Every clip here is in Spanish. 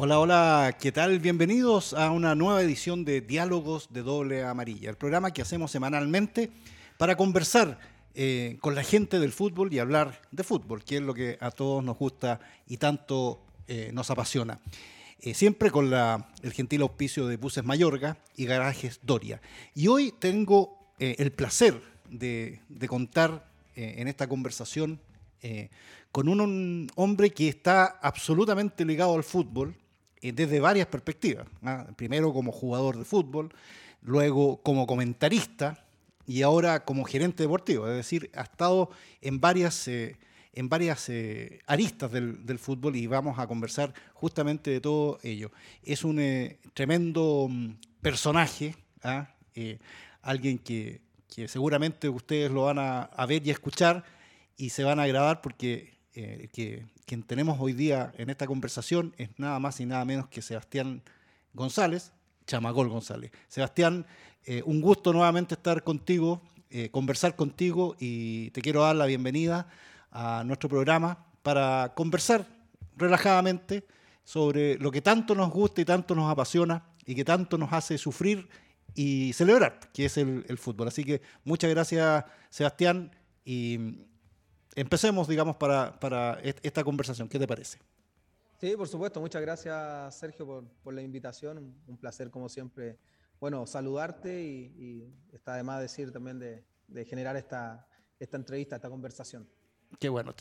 Hola, hola, ¿qué tal? Bienvenidos a una nueva edición de Diálogos de Doble Amarilla, el programa que hacemos semanalmente para conversar eh, con la gente del fútbol y hablar de fútbol, que es lo que a todos nos gusta y tanto eh, nos apasiona. Eh, siempre con la, el gentil auspicio de Buses Mayorga y Garajes Doria. Y hoy tengo el placer de, contar en esta conversación con un hombre que está absolutamente ligado al fútbol, desde varias perspectivas. Primero como jugador de fútbol, luego como comentarista y ahora como gerente deportivo. Es decir, ha estado en varias, eh, en varias eh, aristas del, fútbol y vamos a conversar justamente de todo ello. Es un tremendo mm, personaje, ¿ah? alguien que, seguramente ustedes lo van a, ver y escuchar y se van a grabar porque eh, que quien tenemos hoy día en esta conversación es nada más y nada menos que Sebastián González, Chamagol González. Sebastián, eh, un gusto nuevamente estar contigo, eh, conversar contigo y te quiero dar la bienvenida a nuestro programa para conversar relajadamente sobre lo que tanto nos gusta y tanto nos apasiona y que tanto nos hace sufrir y celebrar, que es el, el fútbol. Así que muchas gracias, Sebastián, y empecemos, digamos, para, para esta conversación. ¿Qué te parece? Sí, por supuesto. Muchas gracias, Sergio, por, por la invitación. Un placer, como siempre, bueno, saludarte y, está además decir también de, de, generar esta, esta entrevista, esta conversación. Qué bueno.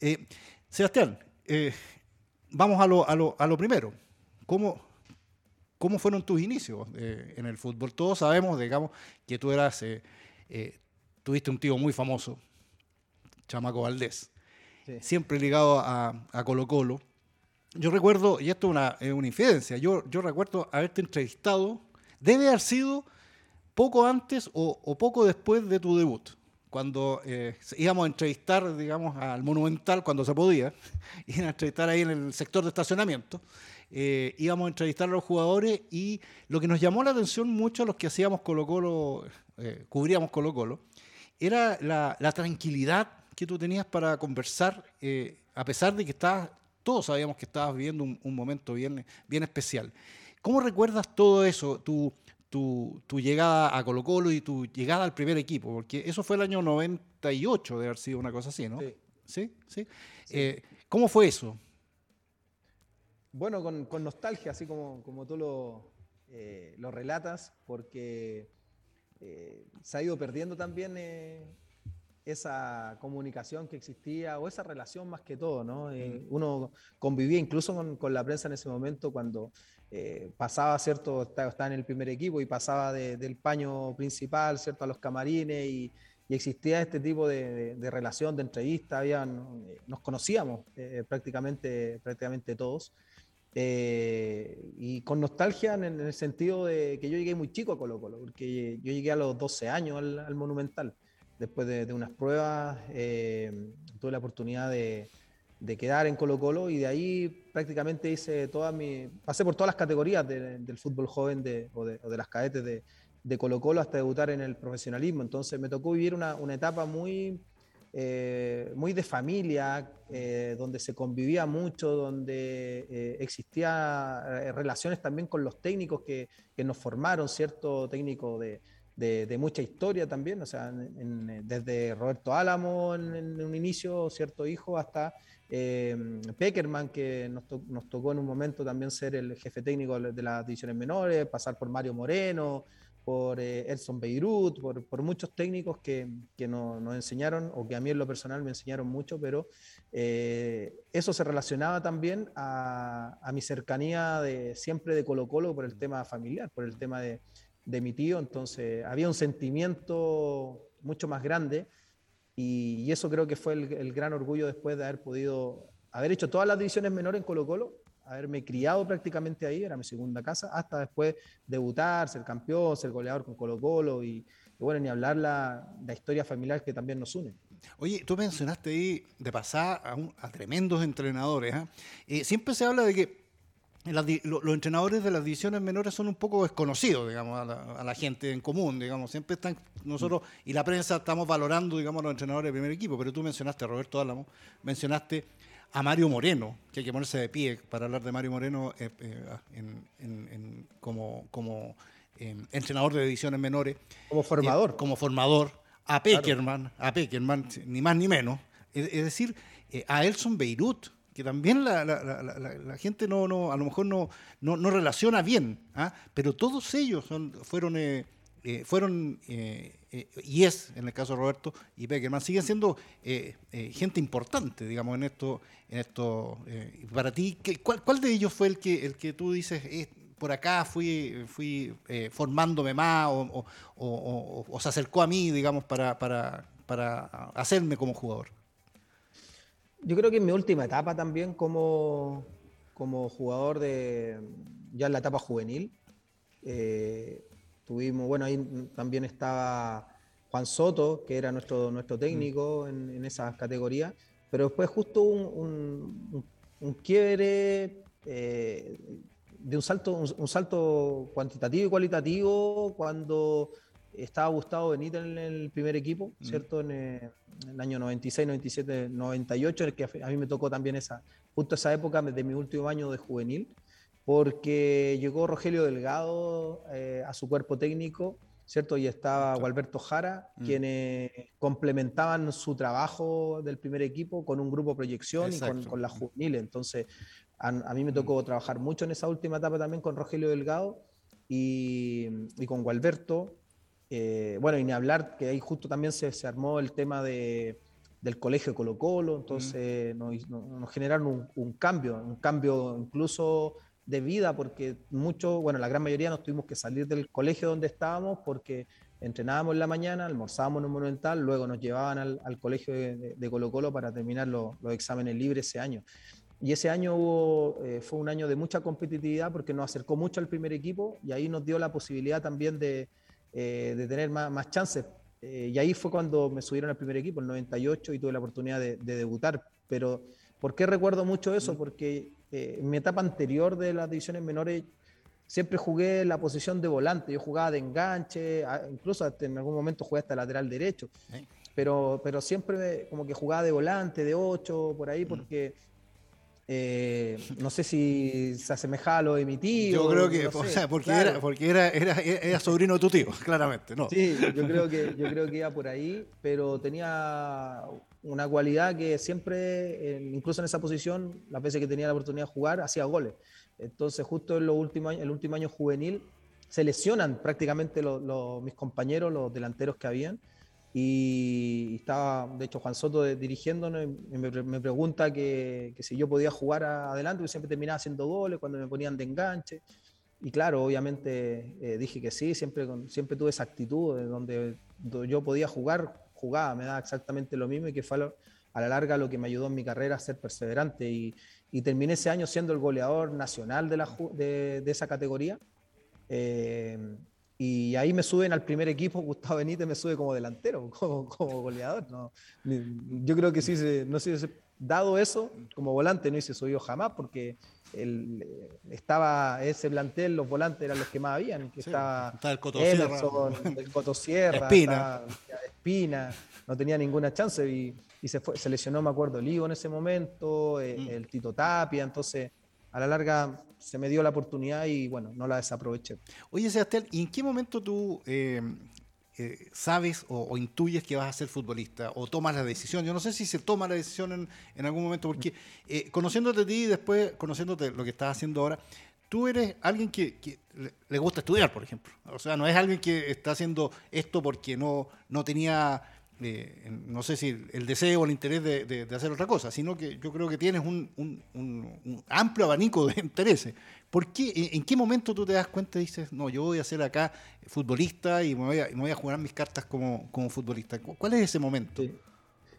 Eh, Sebastián, eh, vamos a lo, a, lo, a lo, primero. ¿Cómo, ¿Cómo fueron tus inicios eh, en el fútbol? Todos sabemos, digamos, que tú eras, tuviste un tío muy famoso, Chamaco Valdés, siempre ligado a, Colo Colo. Yo recuerdo, y esto es una, es una infidencia, yo, yo recuerdo haberte entrevistado, debe haber sido poco antes o, poco después de tu debut, cuando eh, íbamos a entrevistar, digamos, al Monumental, cuando se podía, ir a entrevistar ahí en el sector de estacionamiento, eh, íbamos a entrevistar a los jugadores y lo que nos llamó la atención mucho a los que hacíamos Colo Colo, eh, cubríamos Colo Colo, era la, la tranquilidad que tú tenías para conversar, eh, a pesar de que estabas, todos sabíamos que estabas viviendo un, momento bien, bien especial. ¿Cómo recuerdas todo eso, tu, tu, tu, llegada a Colo Colo y tu llegada al primer equipo? Porque eso fue el año 98, de haber sido una cosa así, ¿no? Sí. ¿Sí? Eh, ¿Cómo fue eso? Bueno, con, con, nostalgia, así como, como tú lo, eh, lo relatas, porque se ha ido perdiendo también esa comunicación que existía o esa relación más que todo, ¿no? Eh, uno convivía incluso con, la prensa en ese momento cuando eh, pasaba, ¿cierto? Estaba, en el primer equipo y pasaba del paño principal, ¿cierto? A los camarines y, existía este tipo de, relación, de entrevista, habían, eh, nos conocíamos prácticamente, prácticamente todos. y con nostalgia en, el sentido de que yo llegué muy chico a Colo Colo, porque yo llegué a los 12 años al Monumental después de, unas pruebas, eh, tuve la oportunidad de, quedar en Colo Colo y de ahí prácticamente hice toda mi, pasé por todas las categorías del fútbol joven de, o, de, las cadetes de, Colo Colo hasta debutar en el profesionalismo. Entonces me tocó vivir una, etapa muy, eh, muy de familia, eh, donde se convivía mucho, donde existían relaciones también con los técnicos que, que nos formaron, cierto técnico de de, mucha historia también, o sea, desde Roberto Álamo en, un inicio, cierto hijo, hasta eh, Peckerman, que nos, tocó en un momento también ser el jefe técnico de las divisiones menores, pasar por Mario Moreno, por eh, Edson Beirut, por, muchos técnicos que, nos enseñaron, o que a mí en lo personal me enseñaron mucho, pero eh, eso se relacionaba también a, a, mi cercanía de siempre de Colo Colo por el tema familiar, por el tema de, de mi tío, entonces había un sentimiento mucho más grande y, eso creo que fue el, gran orgullo después de haber podido, haber hecho todas las divisiones menores en Colo Colo, haberme criado prácticamente ahí, era mi segunda casa, hasta después debutar, ser campeón, ser goleador con Colo Colo y, bueno, ni hablar la, la, historia familiar que también nos une. Oye, tú mencionaste ahí de pasar a, tremendos entrenadores. ¿ah? Eh, siempre se habla de que los entrenadores de las divisiones menores son un poco desconocidos, digamos, a la, gente en común, digamos. Siempre están nosotros y la prensa estamos valorando, digamos, los entrenadores de primer equipo. Pero tú mencionaste a Roberto Álamo, mencionaste a Mario Moreno, que hay que ponerse de pie para hablar de Mario Moreno como, como em, entrenador de divisiones menores. Como formador. como formador. A Peckerman, a Peckerman, ni más ni menos. Es, decir, a Elson Beirut, que también la, gente no, no, a lo mejor no, no, relaciona bien, ¿ah? pero todos ellos son, fueron, eh, eh, fueron eh, y es, en el caso de Roberto y Peckerman, siguen siendo gente importante, digamos, en esto. En esto para ti, ¿cuál, ¿cuál, de ellos fue el que, el que tú dices, por acá fui, fui formándome más o, o, se acercó a mí, digamos, para, para, para hacerme como jugador? Yo creo que en mi última etapa también como, como jugador de ya en la etapa juvenil, eh, tuvimos, bueno, ahí también estaba Juan Soto, que era nuestro, nuestro técnico en, en esas categorías, pero después justo un, un, quiebre eh, de un salto, un, salto cuantitativo y cualitativo cuando estaba Gustavo Benítez en el primer equipo, mm. ¿cierto? En, eh, en el año 96, 97, 98, en el que a mí me tocó también esa, justo esa época de mi último año de juvenil, porque llegó Rogelio Delgado eh, a su cuerpo técnico, ¿cierto? Y estaba Gualberto Jara, mm. quienes complementaban su trabajo del primer equipo con un grupo proyección y con, con, la juvenil. Entonces, a, mí me tocó mm. trabajar mucho en esa última etapa también con Rogelio Delgado y, y con Gualberto. Eh, bueno, y ni hablar que ahí justo también se, se armó el tema de, del colegio Colo Colo, entonces nos, generaron un, cambio, un cambio incluso de vida, porque mucho, bueno, la gran mayoría nos tuvimos que salir del colegio donde estábamos porque entrenábamos en la mañana, almorzábamos en un monumental, luego nos llevaban al, al colegio de, Colo Colo para terminar los exámenes libres ese año. Y ese año hubo, eh, fue un año de mucha competitividad porque nos acercó mucho al primer equipo y ahí nos dio la posibilidad también de, eh, de tener más, más chances. Eh, y ahí fue cuando me subieron al primer equipo, el 98, y tuve la oportunidad de, debutar. Pero, ¿por qué recuerdo mucho eso? Porque eh, en mi etapa anterior de las divisiones menores siempre jugué la posición de volante. Yo jugaba de enganche, incluso en algún momento jugué hasta lateral derecho. Pero, pero siempre como que jugaba de volante, de 8, por ahí, porque eh, no sé si se asemejaba a lo de mi tío. Yo creo que, o sea, porque, era, porque era, era, sobrino de tu tío, claramente, ¿no? Sí, yo creo, que, yo creo que iba por ahí, pero tenía una cualidad que siempre, incluso en esa posición, las veces que tenía la oportunidad de jugar, hacía goles. Entonces, justo en los últimos el último año juvenil, se lesionan prácticamente los, mis compañeros, los delanteros que habían y estaba, de hecho, Juan Soto dirigiéndonos y me, pregunta que, si yo podía jugar adelante, porque siempre terminaba haciendo goles cuando me ponían de enganche. Y claro, obviamente eh, dije que sí, siempre, siempre tuve esa actitud de donde, yo podía jugar, jugaba, me da exactamente lo mismo y que fue a la larga lo que me ayudó en mi carrera a ser perseverante. Y, terminé ese año siendo el goleador nacional de, la, de, de esa categoría. Eh, y ahí me suben al primer equipo, Gustavo Benítez me sube como delantero, como, como goleador. ¿no? Yo creo que sí, no sé, dado eso, como volante no hice subido jamás, porque el, estaba ese plantel, los volantes eran los que más habían, que estaba, el Cotosierra, el Cotosierra, Espina. Espina, no tenía ninguna chance y, y se, fue, se lesionó, me acuerdo, Ligo en ese momento, eh, mm. el Tito Tapia, entonces a la larga se me dio la oportunidad y bueno, no la desaproveché. Oye, Sebastián, ¿y en qué momento tú eh, eh, sabes o, intuyes que vas a ser futbolista o tomas la decisión? Yo no sé si se toma la decisión en, algún momento, porque eh, conociéndote a ti y después conociéndote lo que estás haciendo ahora, tú eres alguien que, le gusta estudiar, por ejemplo. O sea, no es alguien que está haciendo esto porque no, no tenía no sé si el deseo o el interés de, hacer otra cosa, sino que yo creo que tienes un, amplio abanico de intereses. ¿Por qué, en, qué momento tú te das cuenta y dices, no, yo voy a ser acá futbolista y me voy a, voy a jugar mis cartas como, como, futbolista? ¿Cuál es ese momento?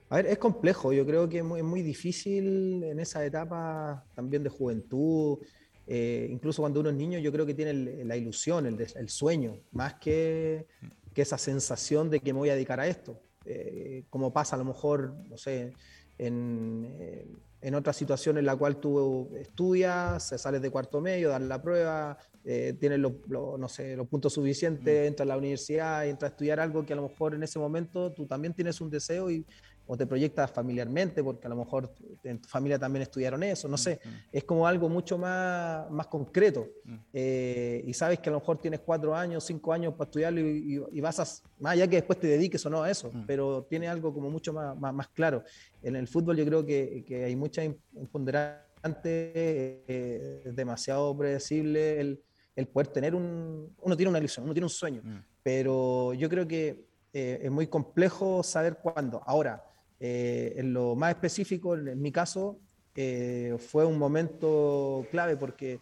A ver, es complejo, yo creo que es muy, difícil en esa etapa también de juventud, eh, incluso cuando uno es niño, yo creo que tiene la ilusión, el, el sueño, más que, que esa sensación de que me voy a dedicar a esto eh, como pasa a lo mejor, no sé, en, eh, en, otra situación en la cual tú estudias, sales de cuarto medio, das la prueba, eh, tienes los, no sé, los puntos suficientes, mm. entras a la universidad, entras a estudiar algo que a lo mejor en ese momento tú también tienes un deseo y o te proyectas familiarmente, porque a lo mejor en tu familia también estudiaron eso, no sé, es como algo mucho más, más concreto. Eh, y sabes que a lo mejor tienes cuatro años, cinco años para estudiarlo y, vas a, más allá que después te dediques o no a eso, pero tiene algo como mucho más, más, claro. En el fútbol yo creo que, que hay mucha imponderantes, eh, demasiado predecible el, el, poder tener un... Uno tiene una ilusión, uno tiene un sueño, pero yo creo que eh, es muy complejo saber cuándo. Ahora, eh, en lo más específico, en, mi caso, eh, fue un momento clave porque,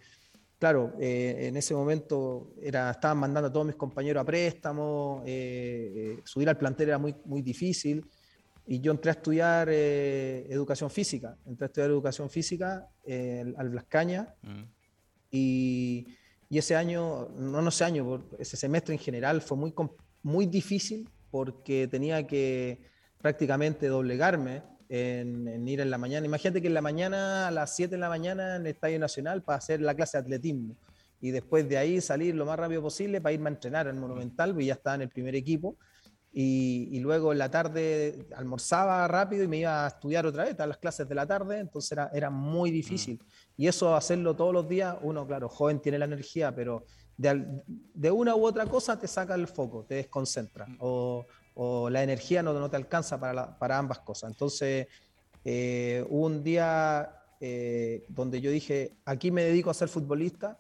claro, eh, en ese momento era, estaban mandando a todos mis compañeros a préstamo, subir al plantel era muy, muy difícil y yo entré a estudiar educación física, entré a estudiar educación física al Blascaña mm. y, y, ese año, no, no ese año, ese semestre en general fue muy, muy difícil porque tenía que prácticamente doblegarme en, ir en la mañana. Imagínate que en la mañana, a las 7 de la mañana, en el Estadio Nacional para hacer la clase de atletismo. Y después de ahí salir lo más rápido posible para irme a entrenar al Monumental, porque ya estaba en el primer equipo. Y, luego en la tarde almorzaba rápido y me iba a estudiar otra vez a las clases de la tarde, entonces era, era muy difícil. Mm. Y eso hacerlo todos los días, uno, claro, joven tiene la energía, pero de, de, una u otra cosa te saca el foco, te desconcentra. Mm. O, o la energía no, no te alcanza para, para ambas cosas. Entonces, eh, hubo un día eh, donde yo dije, aquí me dedico a ser futbolista,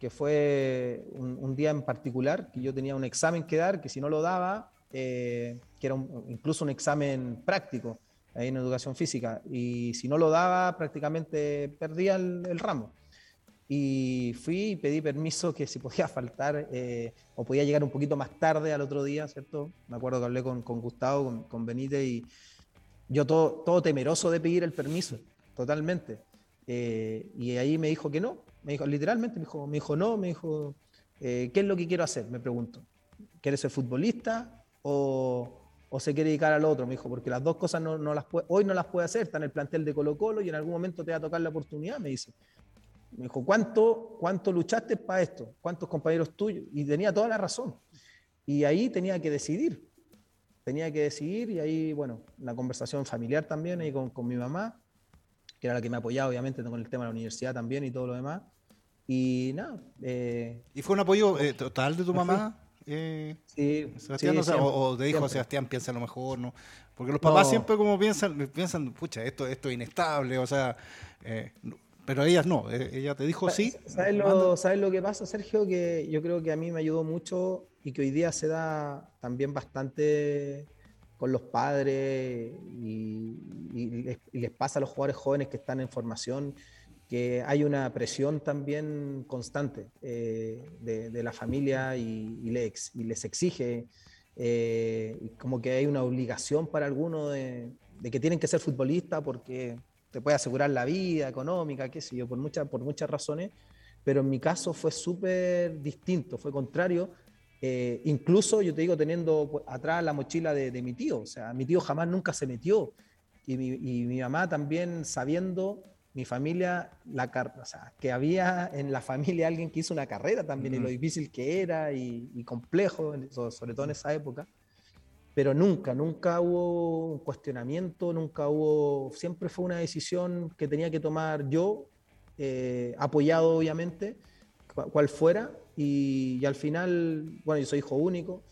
que fue un, día en particular, que yo tenía un examen que dar, que si no lo daba, eh, que era incluso un examen práctico ahí en educación física, y si no lo daba, prácticamente perdía el ramo y fui y pedí permiso que si podía faltar eh, o podía llegar un poquito más tarde al otro día, ¿cierto? Me acuerdo que hablé con, con Gustavo, con, con, Benítez y yo todo, todo temeroso de pedir el permiso, totalmente. Eh, y ahí me dijo que no, me dijo literalmente, me dijo, me dijo no, me dijo, eh, ¿qué es lo que quiero hacer? Me pregunto, ¿quieres ser futbolista o, o se quiere dedicar al otro? Me dijo, porque las dos cosas no, no las puede, hoy no las puede hacer, está en el plantel de Colo Colo y en algún momento te va a tocar la oportunidad, me dice. Me dijo, ¿cuánto, cuánto luchaste para esto? ¿Cuántos compañeros tuyos? Y tenía toda la razón. Y ahí tenía que decidir. Tenía que decidir y ahí, bueno, la conversación familiar también, ahí con, con mi mamá, que era la que me apoyaba, obviamente, con el tema de la universidad también y todo lo demás. Y nada. Eh, ¿Y fue un apoyo eh, total de tu mamá? Eh, sí, Sebastián, o, te dijo Sebastián, piensa lo mejor, ¿no? Porque los papás siempre como piensan, piensan, pucha, esto, esto es inestable, o sea, eh, pero ellas no, eh, ella te dijo sí. ¿Sabes lo, ¿Sabes lo que pasa, Sergio? Que yo creo que a mí me ayudó mucho y que hoy día se da también bastante con los padres y, les, pasa a los jugadores jóvenes que están en formación que hay una presión también constante eh, de, la familia y, les, y les exige, eh, como que hay una obligación para algunos de, de que tienen que ser futbolistas porque te puede asegurar la vida económica, qué sé yo, por, muchas por muchas razones, pero en mi caso fue súper distinto, fue contrario. Eh, incluso yo te digo, teniendo atrás la mochila de, mi tío, o sea, mi tío jamás nunca se metió. Y mi, y mi mamá también sabiendo, mi familia, la, o sea, que había en la familia alguien que hizo una carrera también y lo difícil que era y, y complejo, sobre todo en esa época pero nunca, nunca hubo un cuestionamiento, nunca hubo, siempre fue una decisión que tenía que tomar yo, eh, apoyado obviamente, cual fuera, y, al final, bueno, yo soy hijo único,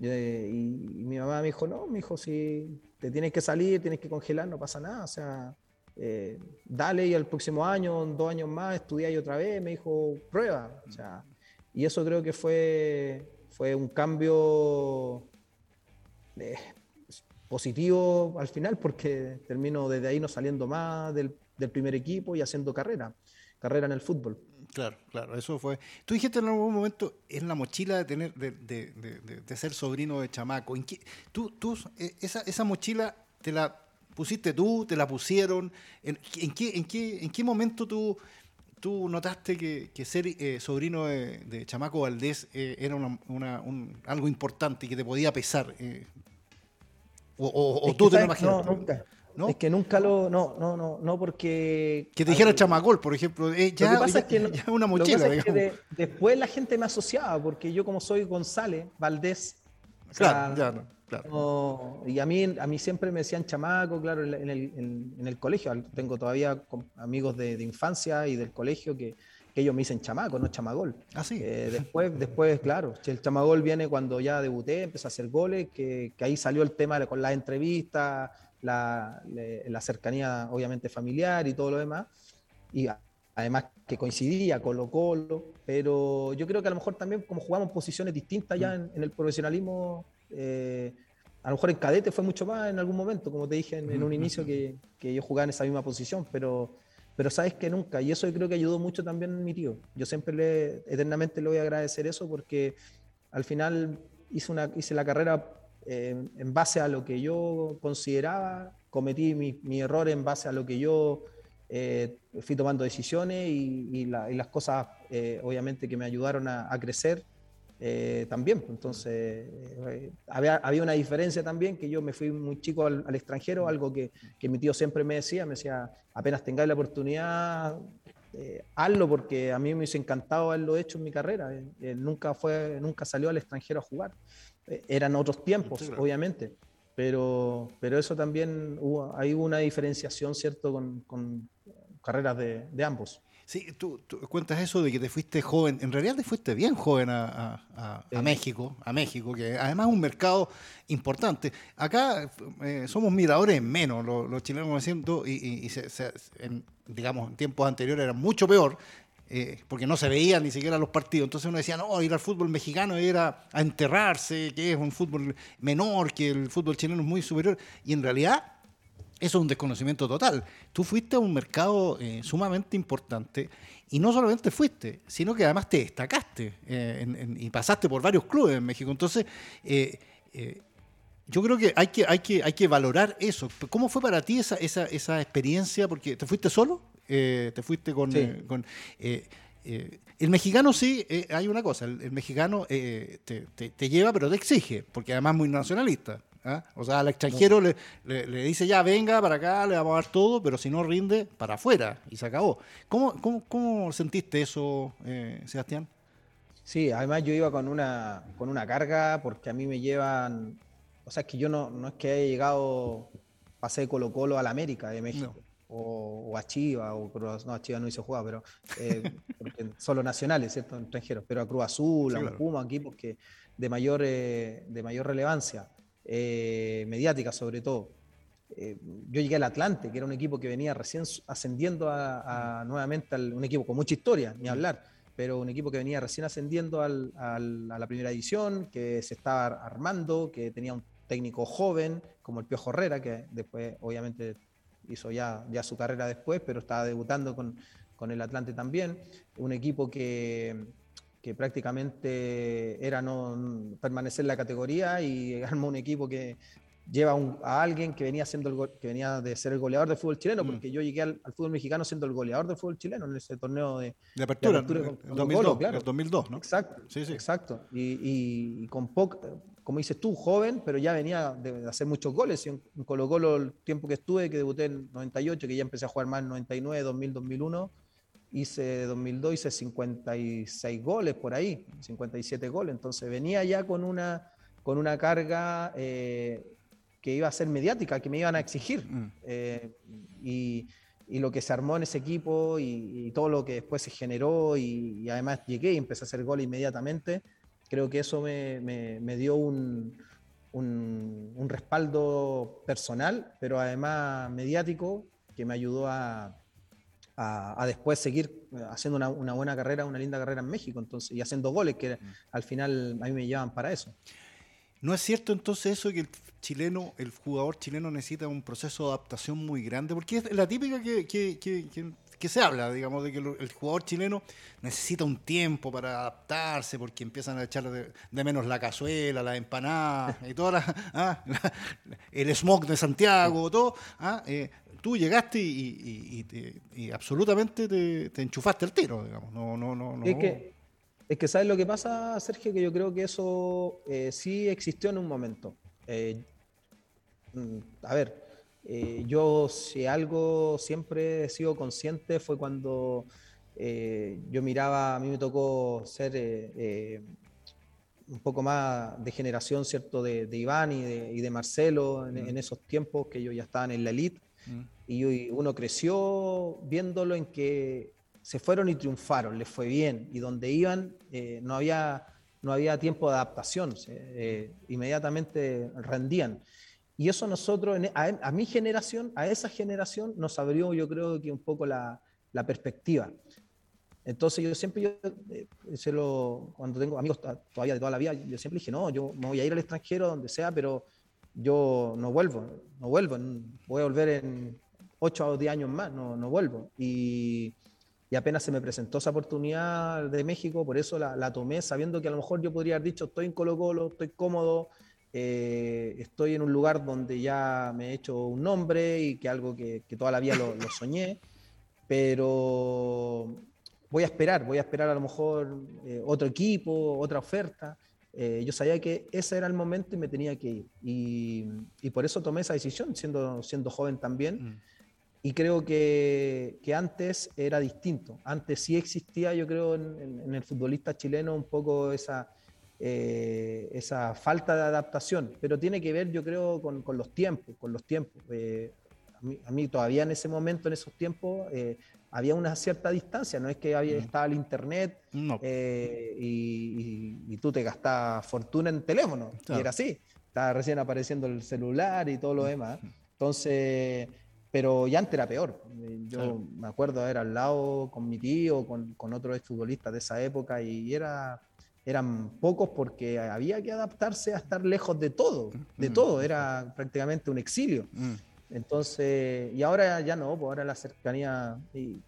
eh, y, mi mamá me dijo, no, mi hijo, si te tienes que salir, tienes que congelar, no pasa nada, o sea, eh, dale y el próximo año, dos años más, estudia otra vez, me dijo, prueba, o sea, y eso creo que fue, fue un cambio eh, positivo al final porque termino desde ahí no saliendo más del, primer equipo y haciendo carrera, carrera en el fútbol. Claro, claro, eso fue. Tú dijiste en algún momento en la mochila de tener, de, de, de, ser sobrino de chamaco. ¿En qué, tú, tú, eh, esa, esa mochila te la pusiste tú, te la pusieron. ¿En, en, qué, en, qué, en qué momento tú, tú notaste que, que ser eh, sobrino de, Chamaco Valdés era una, una, un, algo importante y que te podía pesar? O, tú te lo imaginas. No, nunca. Es que nunca lo. No, no, no, no, porque. Que te dijera Chamagol, por ejemplo. Eh, ya, lo que pasa es que. Ya una mochila, es que después la gente me asociaba, porque yo, como soy González Valdés. Claro, ya, y a mí, a mí siempre me decían chamaco, claro, en el, en, el colegio. Tengo todavía amigos de, infancia y del colegio que, ellos me dicen chamaco, no chamagol. Ah, sí. Eh, después, después, claro, el chamagol viene cuando ya debuté, empecé a hacer goles, que, que ahí salió el tema con las entrevistas, la, la, cercanía obviamente familiar y todo lo demás. Y además que coincidía Colo Colo, pero yo creo que a lo mejor también como jugamos posiciones distintas ya mm. en, el profesionalismo, eh, a lo mejor en cadete fue mucho más en algún momento, como te dije en, un inicio que, que, yo jugaba en esa misma posición, pero, pero sabes que nunca, y eso yo creo que ayudó mucho también mi tío. Yo siempre le, eternamente le voy a agradecer eso porque al final hice, una, hice la carrera eh, en base a lo que yo consideraba, cometí mi, mi error en base a lo que yo eh, fui tomando decisiones y, las cosas, eh, obviamente, que me ayudaron a, crecer eh, también. Pues, entonces, había, una diferencia también, que yo me fui muy chico al, extranjero, algo que, mi tío siempre me decía, me decía, apenas tengáis la oportunidad, hazlo, porque a mí me hubiese encantado haberlo hecho en mi carrera. nunca, fue, nunca salió al extranjero a jugar. eran otros tiempos, obviamente pero, pero eso también hubo, hay una diferenciación, ¿cierto?, con, carreras de, ambos. Sí, tú, cuentas eso de que te fuiste joven, en realidad te fuiste bien joven a, México, a México, que además es un mercado importante. Acá eh, somos miradores menos, los, chilenos me siento, y, en, digamos, en tiempos anteriores era mucho peor, eh, porque no se veían ni siquiera los partidos. Entonces uno decía, no, ir al fútbol mexicano era a enterrarse, que es un fútbol menor, que el fútbol chileno es muy superior. Y en realidad eso es un desconocimiento total. Tú fuiste a un mercado eh, sumamente importante y no solamente fuiste, sino que además te destacaste eh, y pasaste por varios clubes en México. Entonces, eh, yo creo que hay que, hay, que hay que valorar eso. ¿Cómo fue para ti esa, esa, esa experiencia? Porque te fuiste solo, te fuiste con... el mexicano sí, hay una cosa, el, mexicano te, te, lleva pero te exige, porque además es muy nacionalista. ¿Ah? O sea, al extranjero le, le, dice ya, venga para acá, le vamos a dar todo, pero si no rinde, para afuera y se acabó. ¿Cómo, cómo, cómo sentiste eso, eh, Sebastián? Sí, además yo iba con una, con una carga porque a mí me llevan, o sea, es que yo no, no es que haya llegado, pasé de Colo Colo a la América de México. O, a Chiva, o Cruz, no, a Chiva no hice jugar, pero eh, solo nacionales, ¿cierto? Extranjeros, pero a Cruz Azul, a un Puma, equipos que de mayor, eh, de mayor relevancia. Eh, mediática sobre todo. Eh, yo llegué al Atlante, que era un equipo que venía recién ascendiendo a, nuevamente, un equipo con mucha historia, ni hablar, pero un equipo que venía recién ascendiendo a la primera edición, que se estaba armando, que tenía un técnico joven, como el Piojo Herrera, que después obviamente hizo ya, su carrera después, pero estaba debutando con el Atlante también. Un equipo que, que prácticamente era no permanecer en la categoría y armó un equipo que lleva a alguien que venía, siendo el, que venía de ser el goleador del fútbol chileno, mm. porque yo llegué al, fútbol mexicano siendo el goleador del fútbol chileno en ese torneo de, de apertura, en 2002, claro. 2002, ¿no? Exacto, sí, sí. exacto. Y, con poco, como dices tú, joven, pero ya venía de, hacer muchos goles. Y en, Colo Colo el tiempo que estuve, que debuté en 98, que ya empecé a jugar más en 99, 2000, 2001, hice 2002, hice 56 goles por ahí, 57 goles, entonces venía ya con una, con una carga eh, que iba a ser mediática, que me iban a exigir. Mm. Eh, y, y, lo que se armó en ese equipo y, todo lo que después se generó y, además llegué y empecé a hacer gol inmediatamente, creo que eso me, me, me dio un, un, un respaldo personal, pero además mediático, que me ayudó a a, después seguir eh, haciendo una, buena carrera, una linda carrera en México, entonces, y haciendo goles que mm. al final a mí me llevan para eso. ¿No es cierto entonces eso que el chileno, el jugador chileno necesita un proceso de adaptación muy grande? Porque es la típica que, que, que, se habla, digamos, de que el jugador chileno necesita un tiempo para adaptarse porque empiezan a echar de, menos la cazuela, la empanada y toda ah, la, el smog de Santiago, todo. Ah, eh, tú llegaste y, absolutamente te, enchufaste al tiro, digamos. No, no, no, Es, que, es que, ¿sabes lo que pasa, Sergio? Que yo creo que eso eh, sí existió en un momento. Eh, mm, a ver, eh, yo si algo siempre he sido consciente fue cuando yo miraba, a mí me tocó ser un poco más de generación, ¿cierto? De, Iván y de, Marcelo mm. en, esos tiempos que ellos ya estaban en la elite. Mm. Y uno creció viéndolo en que se fueron y triunfaron, les fue bien. Y donde iban eh, no, había, no había tiempo de adaptación, eh, inmediatamente rendían. Y eso nosotros, a, mi generación, a esa generación, nos abrió yo creo que un poco la, la perspectiva. Entonces yo siempre, yo, eh, se lo, cuando tengo amigos todavía de toda la vida, yo siempre dije, no, yo me voy a ir al extranjero, donde sea, pero yo no vuelvo, no vuelvo, voy a volver en 8 o 10 años más, no, no vuelvo. Y, y, apenas se me presentó esa oportunidad de México, por eso la, la, tomé, sabiendo que a lo mejor yo podría haber dicho, estoy en Colo Colo, estoy cómodo, eh, estoy en un lugar donde ya me he hecho un nombre y que algo que, que toda la vida lo, lo soñé, pero voy a esperar, voy a esperar a lo mejor eh, otro equipo, otra oferta. Eh, yo sabía que ese era el momento y me tenía que ir. Y, por eso tomé esa decisión, siendo, siendo joven también. Mm. Y creo que, que, antes era distinto. Antes sí existía, yo creo, en, el futbolista chileno un poco esa, eh, esa falta de adaptación. Pero tiene que ver, yo creo, con, con los tiempos, con los tiempos. a, mí, todavía en ese momento, en esos tiempos, había una cierta distancia, no es que había, mm. estaba el internet eh, y, tú te gastabas fortuna en teléfono, y era así, estaba recién apareciendo el celular y todo lo demás. Entonces, pero ya antes era peor. Yo me acuerdo de haber hablado con mi tío, con, con otros futbolistas de esa época y era, eran pocos porque había que adaptarse a estar lejos de todo, de mm. todo, era prácticamente un exilio. Mm. Entonces, y ahora ya no, pues ahora la cercanía y,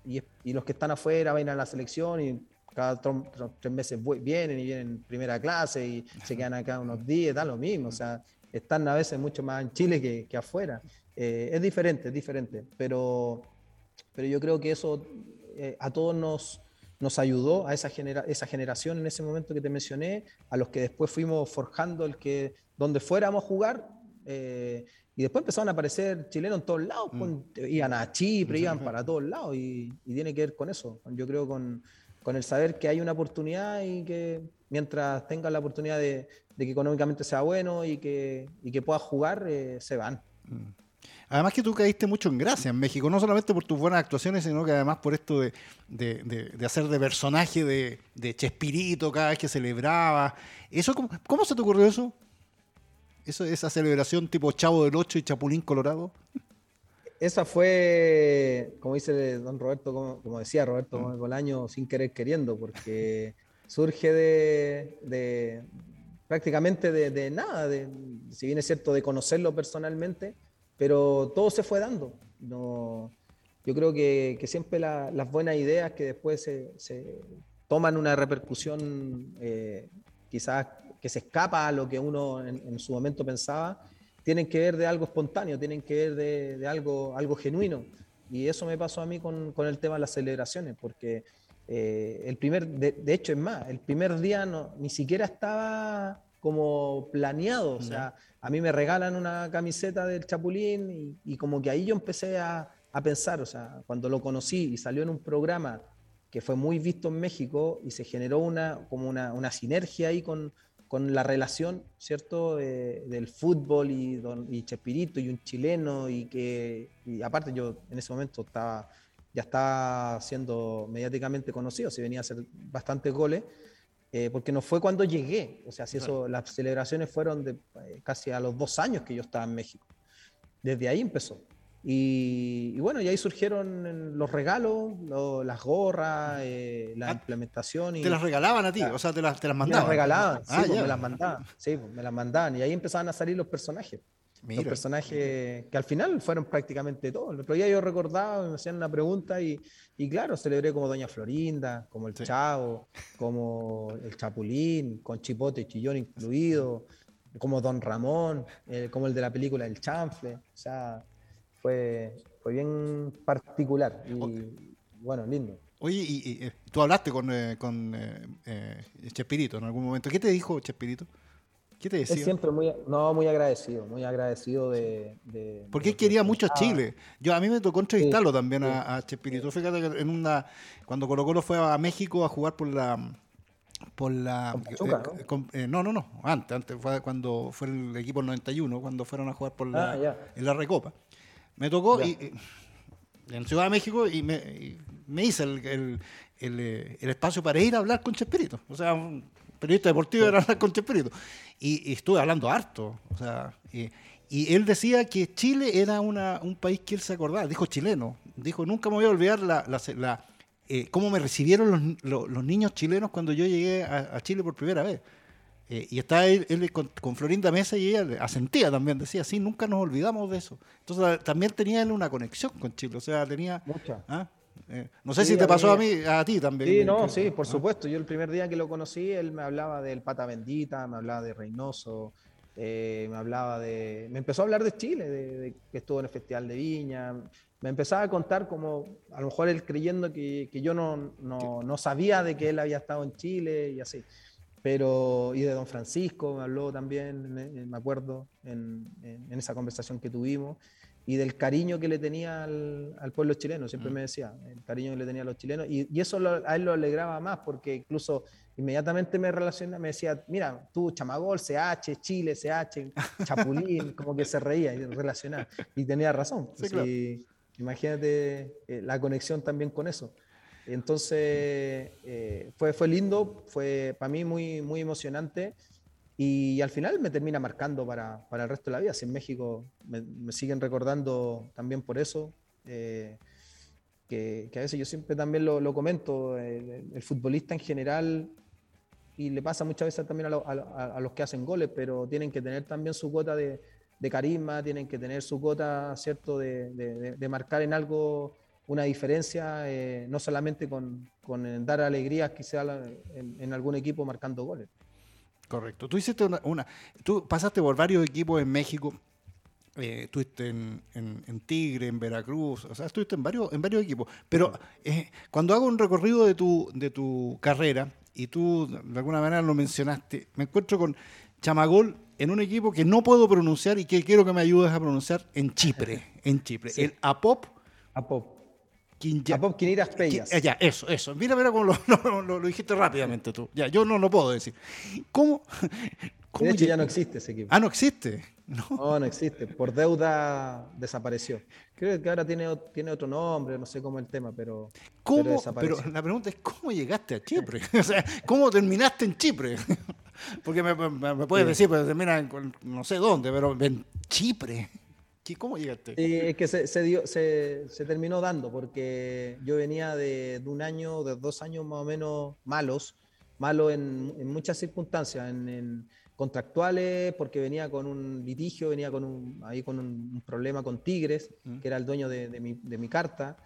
los que están afuera van a la selección y cada tres meses vienen y vienen en primera clase y se quedan acá unos días, da lo mismo, o sea, están a veces mucho más en Chile que, afuera. Eh, es diferente, es diferente, pero, pero yo creo que eso eh, a todos nos, nos ayudó, a esa, genera, esa generación en ese momento que te mencioné, a los que después fuimos forjando el que donde fuéramos a jugar, eh, y después empezaron a aparecer chilenos en todos lados, mm. iban a Chipre, iban para todos lados, y, tiene que ver con eso. Yo creo con, con, el saber que hay una oportunidad y que mientras tengan la oportunidad de, que económicamente sea bueno y que, y que puedas jugar, eh, se van. Mm. Además que tú caíste mucho en gracia en México, no solamente por tus buenas actuaciones, sino que además por esto de, de, de, hacer de personaje de, de, Chespirito cada vez que celebraba. Eso, ¿cómo, ¿Cómo se te ocurrió eso? ¿Eso, ¿Esa celebración tipo Chavo del Ocho y Chapulín Colorado? Esa fue, como dice don Roberto, como, decía Roberto mm. Bolaño, sin querer queriendo, porque surge de, prácticamente de, nada, si bien es cierto, de conocerlo personalmente, pero todo se fue dando. No, yo creo que, siempre las buenas ideas que después se, toman una repercusión eh, quizás que se escapa a lo que uno en, su momento pensaba, tienen que ver de algo espontáneo, tienen que ver de, algo, algo genuino. Y eso me pasó a mí con, con el tema de las celebraciones, porque eh, el primer, de, hecho es más, el primer día no, ni siquiera estaba como planeado, o sea, a mí me regalan una camiseta del Chapulín y, como que ahí yo empecé a, a, pensar, o sea, cuando lo conocí y salió en un programa que fue muy visto en México y se generó una, como una, una sinergia ahí con, con la relación, ¿cierto?, del fútbol y, don, y Chespirito y un chileno y que, y aparte yo en ese momento estaba, ya estaba siendo mediáticamente conocido, se venía a hacer bastantes goles, eh, porque no fue cuando llegué, o sea, si eso, las celebraciones fueron de, eh, casi a los dos años que yo estaba en México. Desde ahí empezó. Y, bueno, y ahí surgieron los regalos, las gorras, eh, la ah, implementación. Y, ¿Te las regalaban a ti? o sea, te las, te las mandaban. Me las regalaban, sí, ah, pues, me las mandaban. Sí, pues, me las mandaban. Y ahí empezaban a salir los personajes. Los personajes que al final fueron prácticamente todos. El otro día yo recordaba, me hacían una pregunta y, y claro, celebré como Doña Florinda, como el Chavo, como el Chapulín, con Chipote y Chillón incluido, como Don Ramón, eh, como el de la película El Chanfle. O sea, fue, fue bien particular y bueno, lindo. Oye, y, eh, tú hablaste con, eh, con eh, Chespirito en algún momento. ¿Qué te dijo Chespirito? ¿Qué te decía? Es siempre muy, no, muy agradecido, muy agradecido de... Porque él quería mucho a Chile. Yo, a mí me tocó entrevistarlo también A, Chespirito. Fíjate que en una, cuando Colo Colo fue a México a jugar por la por la... ¿no? ¿no? no, antes, antes fue cuando fue el equipo 91, cuando fueron a jugar por la, ah, en la Recopa. Me tocó y, en Ciudad de México y me, me hice el, espacio para ir a hablar con Chespirito. O sea, periodista deportivo era hablar con Chespirito. Y, estuve hablando harto. O sea, y, él decía que Chile era una, un país que él se acordaba. Dijo chileno. Dijo, nunca me voy a olvidar la, la, eh, cómo me recibieron los, los, niños chilenos cuando yo llegué a, Chile por primera vez. Eh, y estaba él, con, Florinda Mesa y ella asentía también, decía, sí, nunca nos olvidamos de eso. Entonces también tenía él una conexión con Chile, o sea, tenía... Mucha. ¿ah? Eh, no sé si te pasó a mí, a ti también. Sí, no, sí, por ¿ah? supuesto. Yo el primer día que lo conocí, él me hablaba del Pata Bendita, me hablaba de Reynoso, eh, me hablaba de... Me empezó a hablar de Chile, de, que estuvo en el Festival de Viña. Me empezaba a contar como, a lo mejor él creyendo que, que yo no, no, no, sabía de que él había estado en Chile y así. Pero, y de Don Francisco me habló también, me, acuerdo, en, en, esa conversación que tuvimos y del cariño que le tenía al, pueblo chileno, siempre mm. me decía, el cariño que le tenía a los chilenos, y, y eso a él lo alegraba más, porque incluso inmediatamente me relaciona, me decía, mira, tú, Chamagol, CH, Chile, CH, Chapulín, como que se reía y relacionaba, y tenía razón. Imagínate eh, la conexión también con eso. Entonces, eh, fue, fue lindo, fue para mí muy, muy emocionante. Y al final me termina marcando para, para el resto de la vida. Si en México me, siguen recordando también por eso, eh, que, que, a veces yo siempre también lo, lo comento, el, futbolista en general, y le pasa muchas veces también a, a, los que hacen goles, pero tienen que tener también su cuota de, de carisma, tienen que tener su cuota, ¿cierto?, de, de, de marcar en algo una diferencia, eh, no solamente con, con, dar alegrías quizá en, en algún equipo marcando goles. Correcto. Tú hiciste una, tú pasaste por varios equipos en México, eh, estuviste en, en, Tigre, en Veracruz, o sea, estuviste en varios, en varios equipos. Pero eh, cuando hago un recorrido de tu, de tu carrera, y tú de alguna manera lo mencionaste, me encuentro con Chamagol en un equipo que no puedo pronunciar y que quiero que me ayudes a pronunciar en Chipre, en Chipre. El APOP. APOP. Apop Quiniras Pellas. Ya, eso, eso. Mira, mira cómo lo, lo, dijiste rápidamente tú. Ya, yo no lo puedo decir. ¿Cómo? de hecho, ya no existe ese equipo. Ah, no existe. No. no, existe. Por deuda desapareció. Creo que ahora tiene, tiene otro nombre, no sé cómo es el tema, pero. ¿Cómo? Pero, la pregunta es: ¿cómo llegaste a Chipre? o sea, ¿cómo terminaste en Chipre? Porque me, me, puedes decir, pero termina en no sé dónde, pero en Chipre. ¿Cómo llegaste? es que se, dio, se, terminó dando, porque yo venía de, un año, de dos años más o menos malos, malos en, muchas circunstancias, en, contractuales, porque venía con un litigio, venía con un, ahí con un, problema con Tigres, mm. que era el dueño de, mi, carta.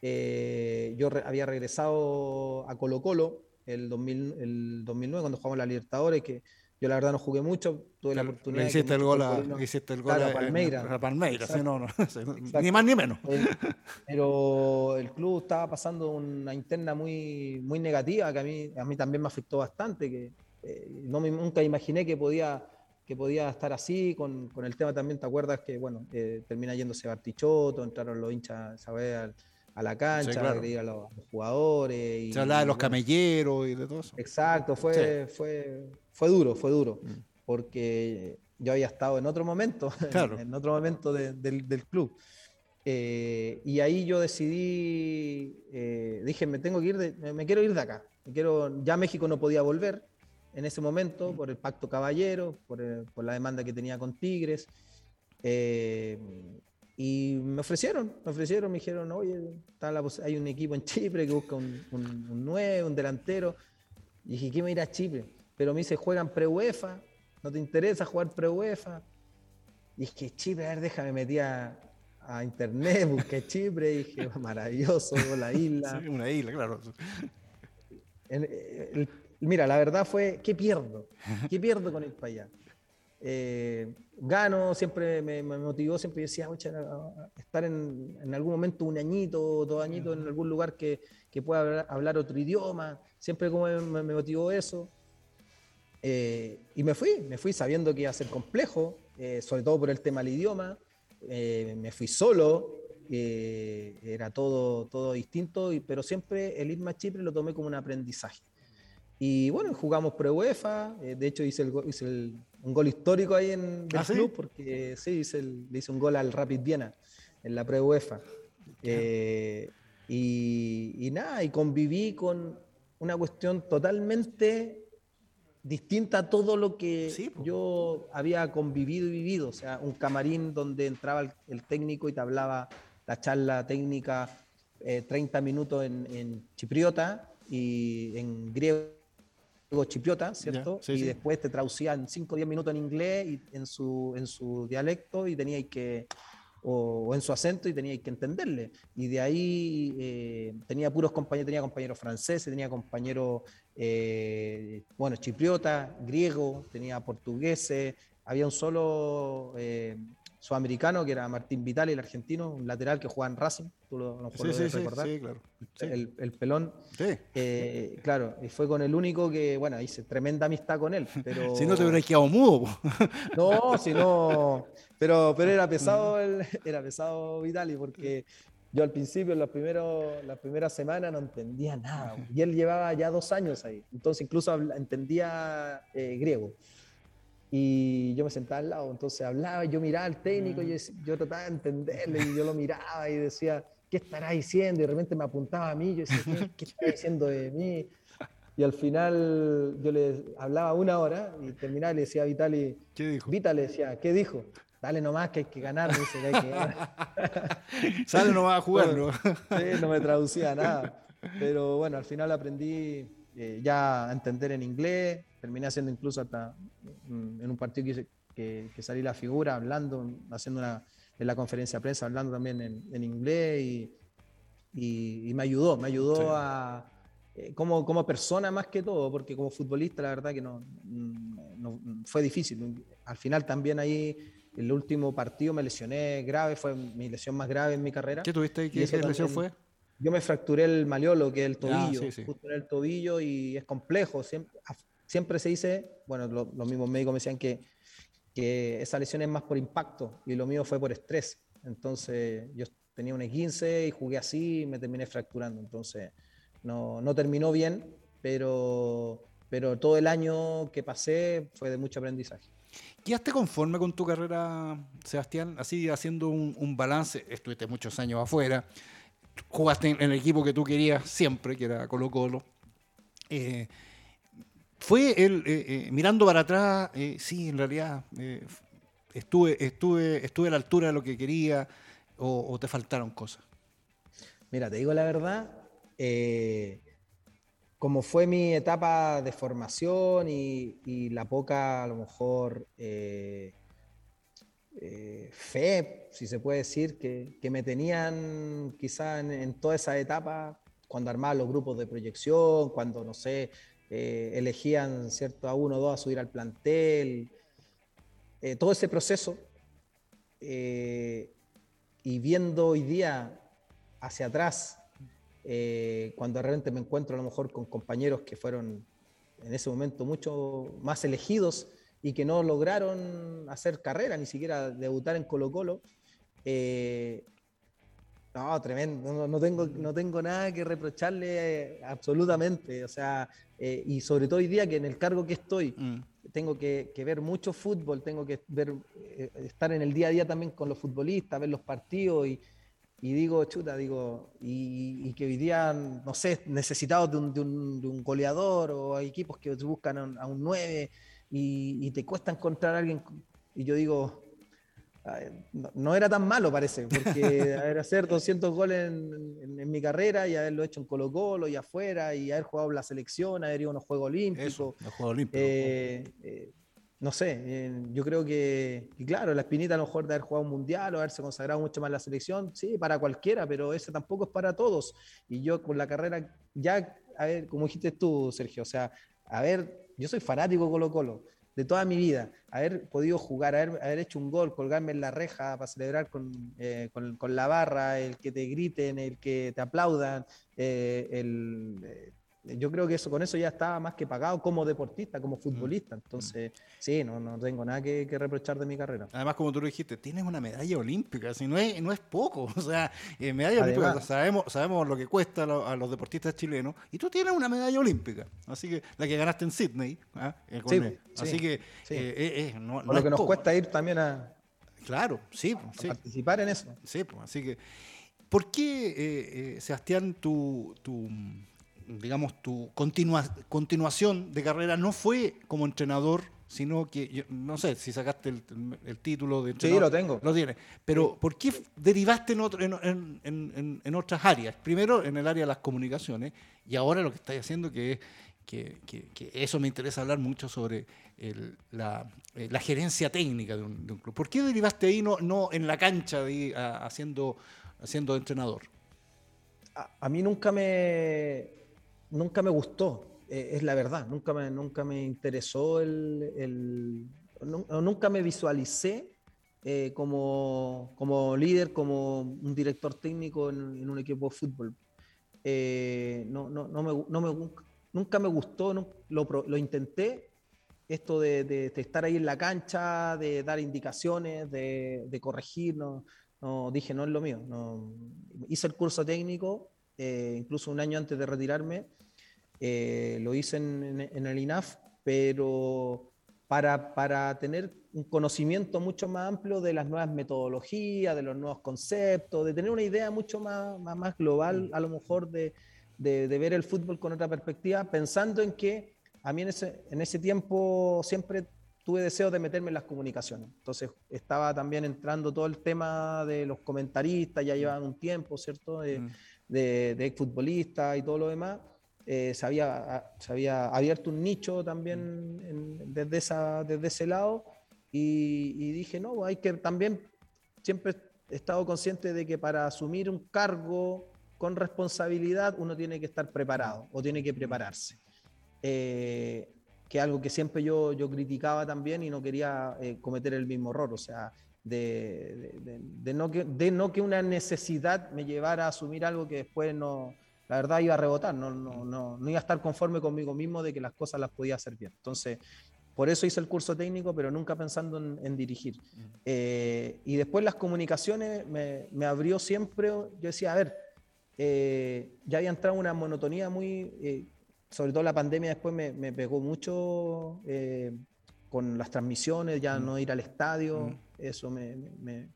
Eh, yo había regresado a Colo Colo el, 2000, el 2009, cuando jugamos la Libertadores, que yo la verdad no jugué mucho, tuve la oportunidad. Hiciste, el gol a, hiciste el gol a Palmeiras. A Palmeiras, no, no, ni más ni menos. Pero el club estaba pasando una interna muy, muy negativa que a mí, a mí también me afectó bastante, que eh, no me, nunca imaginé que podía, que podía estar así, con, con el tema también, ¿te acuerdas que, bueno, eh, termina yéndose Bartichotto, entraron los hinchas, ¿sabes? a la cancha, a, los, jugadores. Y, Se hablaba de los camelleros y de todo eso. Exacto, fue, fue, fue duro, fue duro, mm. porque yo había estado en otro momento, en otro momento del, club. Eh, y ahí yo decidí, eh, dije, me tengo que ir, de, me quiero ir de acá. Me quiero, ya México no podía volver en ese momento mm. por el pacto caballero, por, por la demanda que tenía con Tigres. Eh, y me ofrecieron, me ofrecieron, me dijeron, oye, hay un equipo en Chipre que busca un, un, un nuevo, un delantero. Y dije, ¿qué me irá a Chipre? Pero me dice, juegan pre-UEFA, ¿no te interesa jugar pre-UEFA? Y dije, Chipre, a ver, déjame metí a, internet, busqué Chipre, y dije, maravilloso, la isla. Sí, una isla, claro. mira, la verdad fue, ¿qué pierdo? ¿Qué pierdo con ir para allá? Eh, gano, siempre me, motivó, siempre decía, estar en, en, algún momento un añito, dos añitos en algún lugar que, que pueda hablar, otro idioma, siempre como me, motivó eso. Eh, y me fui, me fui sabiendo que iba a ser complejo, eh, sobre todo por el tema del idioma. me fui solo, era todo, todo distinto, pero siempre el irme a Chipre lo tomé como un aprendizaje. Y bueno, jugamos pre-UEFA, eh, de hecho hice, el, hice un gol histórico ahí en el ¿Ah, club, porque sí, hice le hice un gol al Rapid Viena en la pre-UEFA. Eh, y, nada, y conviví con una cuestión totalmente distinta a todo lo que yo había convivido y vivido. O sea, un camarín donde entraba el, técnico y te hablaba la charla técnica 30 eh, minutos en, en chipriota y en griego chipriota, ¿cierto? y después te traducían 5 o 10 minutos en inglés y en su, en su dialecto y teníais que, o, en su acento y teníais que entenderle. Y de ahí eh, tenía puros compañeros, tenía compañeros franceses, tenía compañeros, eh, bueno, chipriota, griego, tenía portugueses, había un solo eh, sudamericano, que era Martín Vital, el argentino, un lateral que jugaba en Racing, tú lo, lo sí, sí, recordar. Sí, claro. El, el, pelón. Sí. Eh, claro, y fue con el único que, bueno, hice tremenda amistad con él. Pero... si no te hubieras quedado mudo. no, si no. Pero, pero era pesado, el, era pesado Vitali, porque yo al principio, las primeras semanas, no entendía nada. Y él llevaba ya dos años ahí. Entonces, incluso entendía eh, griego y yo me sentaba al lado, entonces hablaba, yo miraba al técnico, y mm. yo, trataba de entenderle y yo lo miraba y decía, ¿qué estará diciendo? Y de repente me apuntaba a mí, yo decía, ¿qué, qué está diciendo de mí? Y al final yo le hablaba una hora y terminaba y le decía a Vitali, ¿qué dijo? Vitali decía, ¿qué dijo? Dale nomás que hay que ganar, dice que que. Sale nomás a jugar, ¿no? sí, no me traducía nada. Pero bueno, al final aprendí eh, ya a entender en inglés, terminé haciendo incluso hasta mm, en un partido que, que, que salí la figura, hablando, haciendo una, en la conferencia de prensa, hablando también en, en inglés y, y, me ayudó, me ayudó a, eh, como, como persona más que todo, porque como futbolista la verdad que no, no, fue difícil. Al final también ahí, el último partido me lesioné grave, fue mi lesión más grave en mi carrera. ¿Qué tuviste? ¿Qué, lesión fue? Yo me fracturé el maleolo, que es el tobillo, justo en el tobillo y es complejo. Siempre, siempre se dice, bueno, los mismos médicos me decían que, que esa lesión es más por impacto y lo mío fue por estrés. Entonces yo tenía un E15 y jugué así y me terminé fracturando. Entonces no, no terminó bien, pero, pero todo el año que pasé fue de mucho aprendizaje. ¿Quedaste conforme con tu carrera, Sebastián? Así haciendo un, balance, estuviste muchos años afuera, jugaste en, el equipo que tú querías siempre, que era Colo Colo. Eh, fue él, eh, eh, mirando para atrás, eh, sí, en realidad estuve, estuve, estuve a la altura de lo que quería o, te faltaron cosas. Mira, te digo la verdad, como fue mi etapa de formación y, la poca, a lo mejor, fe, si se puede decir, que, me tenían quizá en, toda esa etapa, cuando armaba los grupos de proyección, cuando, no sé, eh, elegían ¿cierto? a uno o dos a subir al plantel, eh, todo ese proceso. Eh, y viendo hoy día hacia atrás, cuando de repente me encuentro a lo mejor con compañeros que fueron en ese momento mucho más elegidos y que no lograron hacer carrera, ni siquiera debutar en Colo Colo, no, tremendo. No, tengo, no tengo nada que reprocharle eh, absolutamente. O sea, eh, y sobre todo hoy día que en el cargo que estoy, mm. tengo que, ver mucho fútbol, tengo que ver, eh, estar en el día a día también con los futbolistas, ver los partidos y, digo, chuta, digo, y, que hoy día, no sé, necesitados de un, de un, goleador o hay equipos que buscan a un, 9 y, y te cuesta encontrar a alguien. Y yo digo, no, era tan malo, parece, porque haber hacer 200 goles en, mi carrera y haberlo hecho en Colo Colo y afuera y haber jugado la selección, haber ido a unos Juegos Olímpicos. Eh, eh, no sé, eh, yo creo que, claro, la espinita a lo mejor de haber jugado un mundial o haberse consagrado mucho más la selección, sí, para cualquiera, pero eso tampoco es para todos. Y yo con la carrera, ya, a ver, como dijiste tú, Sergio, o sea, a ver, yo soy fanático Colo Colo de toda mi vida, haber podido jugar, haber, hecho un gol, colgarme en la reja para celebrar eh, con, con, la barra, el que te griten, el que te aplaudan, eh, el, eh, yo creo que eso con eso ya estaba más que pagado como deportista, como futbolista. Entonces, sí, no, no tengo nada que, reprochar de mi carrera. Además, como tú lo dijiste, tienes una medalla olímpica, si no es, no es poco. O sea, eh, medalla olímpica, sabemos, sabemos lo que cuesta a, los deportistas chilenos, y tú tienes una medalla olímpica. Así que la que ganaste en Sydney. ¿ah? Eh, sí, así que eh, no, lo que nos cuesta ir también a. Claro, sí. participar en eso. Sí, pues, así que. ¿Por qué, Sebastián, tu, tu digamos, tu continuación de carrera no fue como entrenador, sino que, no sé si sacaste el, título de entrenador. Sí, lo tengo. Lo tienes. Pero, ¿por qué derivaste en, en, otras áreas? Primero, en el área de las comunicaciones, y ahora lo que estás haciendo, que es que, eso me interesa hablar mucho sobre la, eh, la, gerencia técnica de un, club. ¿Por qué derivaste ahí, no, no en la cancha, haciendo, haciendo entrenador? a mí nunca me, nunca me gustó, eh, es la verdad, nunca me, nunca me interesó el, nunca me visualicé eh, como, como, líder, como un director técnico en, un equipo de fútbol. Eh, no, no, no, me, no me, nunca me gustó, lo, lo, intenté, esto de, de, estar ahí en la cancha, de dar indicaciones, de, de corregir, no, no, dije, no es lo mío. No. Hice el curso técnico, incluso un año antes de retirarme, eh, lo hice en, el INAF, pero para, para, tener un conocimiento mucho más amplio de las nuevas metodologías, de los nuevos conceptos, de tener una idea mucho más, más, global, mm. a lo mejor de, de, ver el fútbol con otra perspectiva, pensando en que a mí en ese, en ese tiempo siempre tuve deseo de meterme en las comunicaciones. Entonces estaba también entrando todo el tema de los comentaristas, ya llevaban un tiempo, ¿cierto? De, mm. de, de exfutbolistas y todo lo demás. Eh, se, había, se, había, abierto un nicho también desde, esa, desde ese lado y, dije, no, hay que también, siempre he estado consciente de que para asumir un cargo con responsabilidad uno tiene que estar preparado o tiene que prepararse. Eh, que algo que siempre yo, yo criticaba también y no quería eh, cometer el mismo error, o sea, de, de, no que, de no que una necesidad me llevara a asumir algo que después no, la verdad iba a rebotar, no, no, no, no iba a estar conforme conmigo mismo de que las cosas las podía hacer bien. Entonces, por eso hice el curso técnico, pero nunca pensando en, dirigir. Eh, y después las comunicaciones me, me, abrió siempre, yo decía, a ver, eh, ya había entrado una monotonía muy, eh, sobre todo la pandemia después me, me pegó mucho con las transmisiones, ya no ir al estadio, eso me, me,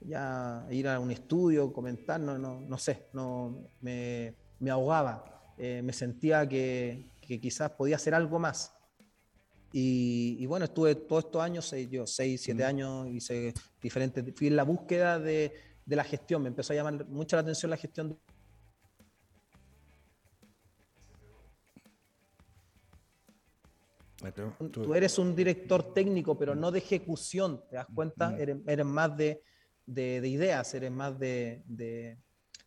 ya ir a un estudio, comentar, no, no, no sé, no me me ahogaba, eh, me sentía que, quizás podía hacer algo más. Y, bueno, estuve todos estos años, seis, yo seis, siete años, hice diferentes, fui en la búsqueda de, la gestión, me empezó a llamar mucho la atención la gestión. Tú, eres un director técnico, pero no de ejecución, ¿te das cuenta? Eres, más de, ideas, eres más de, de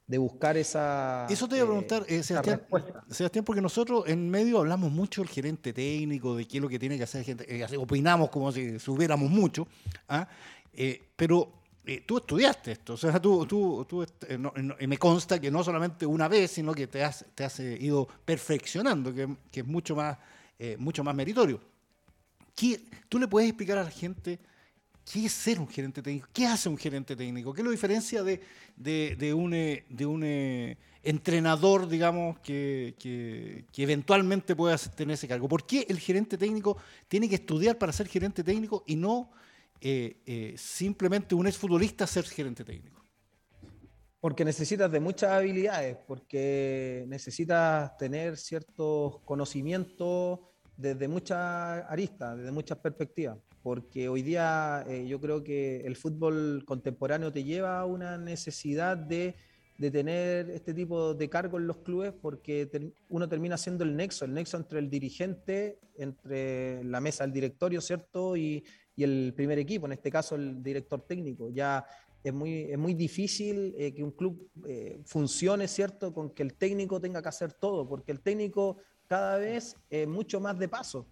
buscar esa. Eso te iba a preguntar, eh, Sebastián, porque nosotros en medio hablamos mucho del gerente técnico, de qué es lo que tiene que hacer gente, eh, opinamos como si subiéramos mucho, ¿ah? eh, pero tú estudiaste esto, o sea, tú, tú, tú me consta que no solamente una vez, sino que te has, te has ido perfeccionando, que, que, es mucho más, mucho más meritorio. ¿Qué, ¿Tú le puedes explicar a la gente? ¿Qué es ser un gerente técnico? ¿Qué hace un gerente técnico? ¿Qué lo diferencia de, de, un, eh, de un eh, entrenador, digamos, que, que, eventualmente pueda tener ese cargo? ¿Por qué el gerente técnico tiene que estudiar para ser gerente técnico y no eh, simplemente un exfutbolista ser gerente técnico? Porque necesitas de muchas habilidades, porque necesitas tener ciertos conocimientos desde muchas aristas, desde muchas perspectivas porque hoy día eh, yo creo que el fútbol contemporáneo te lleva a una necesidad de, de tener este tipo de cargo en los clubes porque uno termina siendo el nexo, el nexo entre el dirigente, entre la mesa del directorio, ¿cierto? Y, y el primer equipo, en este caso el director técnico. Ya es muy, es muy difícil eh, que un club eh, funcione, ¿cierto? Con que el técnico tenga que hacer todo, porque el técnico cada vez es mucho más de paso.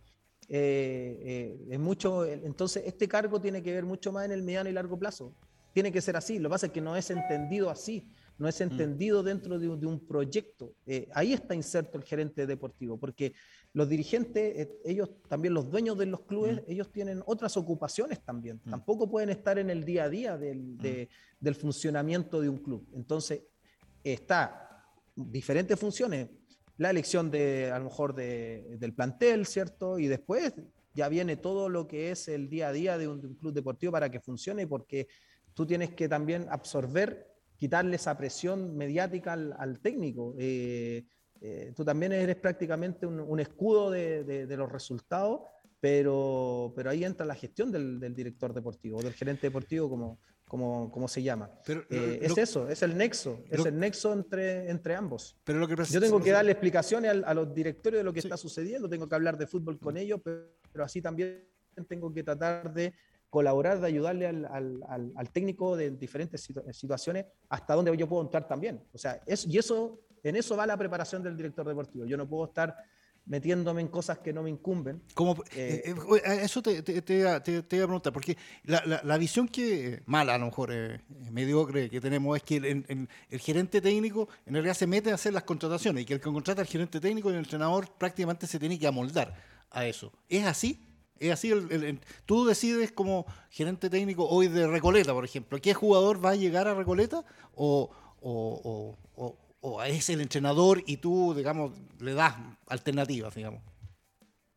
Eh, eh, es mucho, entonces este cargo tiene que ver mucho más en el mediano y largo plazo. Tiene que ser así. Lo que pasa es que no es entendido así. no es mm. entendido dentro de, un proyecto. Eh, ahí está inserto el gerente deportivo, porque los dirigentes, ellos también los dueños de los clubes, mm. ellos tienen otras ocupaciones también. Mm. Tampoco pueden estar en el día a día del, del funcionamiento de un club. Entonces, está diferentes funciones. La elección de, a lo mejor, de, del plantel, ¿cierto? Y después ya viene todo lo que es el día a día de un, club deportivo para que funcione, porque tú tienes que también absorber quitarle esa presión mediática al, técnico. Eh, eh, tú también eres prácticamente un, escudo de, los resultados, pero, pero ahí entra la gestión del, director deportivo, del gerente deportivo, como, como, como se llama. Eh, es eso, es el nexo, es el nexo entre, entre ambos. Pero lo que Yo tengo que darle explicaciones a, los directorios de lo que está sucediendo, tengo que hablar de fútbol con ellos, pero así también tengo que tratar de colaborar, de ayudarle al, técnico de diferentes situaciones hasta donde yo puedo entrar también. O sea, y eso, en eso va la preparación del director deportivo. Yo no puedo estar metiéndome en cosas que no me incumben. Como, eh, eh, eh, eso te, te, te, iba a preguntar, porque la, visión que, mala a lo mejor, mediocre que tenemos, es que el, el, gerente técnico en realidad se mete a hacer las contrataciones y que el que contrata al gerente técnico y el entrenador prácticamente se tiene que amoldar a eso. ¿Es así? Es así, el, tú decides como gerente técnico hoy de Recoleta, por ejemplo, ¿qué jugador va a llegar a Recoleta o, es el entrenador y tú, digamos, le das alternativas, digamos?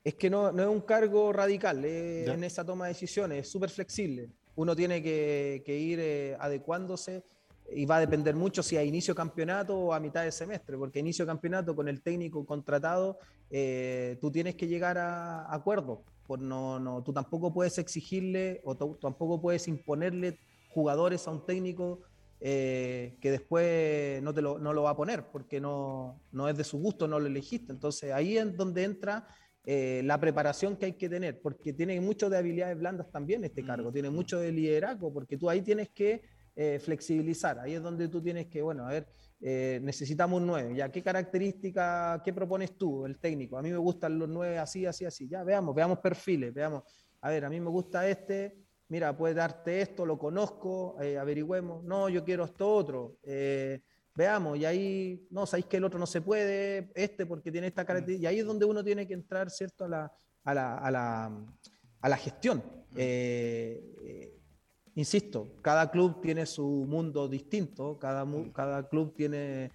Es que no, no es un cargo radical en esa toma de decisiones, es súper flexible. Uno tiene que, ir eh, adecuándose y va a depender mucho si a inicio campeonato o a mitad de semestre, porque a inicio campeonato con el técnico contratado eh, tú tienes que llegar a acuerdo no, no, tú tampoco puedes exigirle o tampoco puedes imponerle jugadores a un técnico eh, que después no, te lo, no lo va a poner porque no, no es de su gusto, no lo elegiste. Entonces ahí es donde entra eh, la preparación que hay que tener, porque tiene mucho de habilidades blandas también este cargo, mm, tiene mm. mucho de liderazgo, porque tú ahí tienes que eh, flexibilizar, ahí es donde tú tienes que, bueno, a ver, eh, necesitamos un 9. ¿Ya qué característica, qué propones tú, el técnico? A mí me gustan los 9 así, así, así. Ya veamos, veamos perfiles, veamos. A ver, a mí me gusta este, mira, puede darte esto, lo conozco, eh, averigüemos. No, yo quiero esto otro. Eh, veamos, y ahí, no, sabéis que el otro no se puede, este porque tiene esta característica. Y ahí es donde uno tiene que entrar, ¿cierto?, a la, a la, a la, a la gestión. Eh, insisto, cada club tiene su mundo distinto, cada, cada club tiene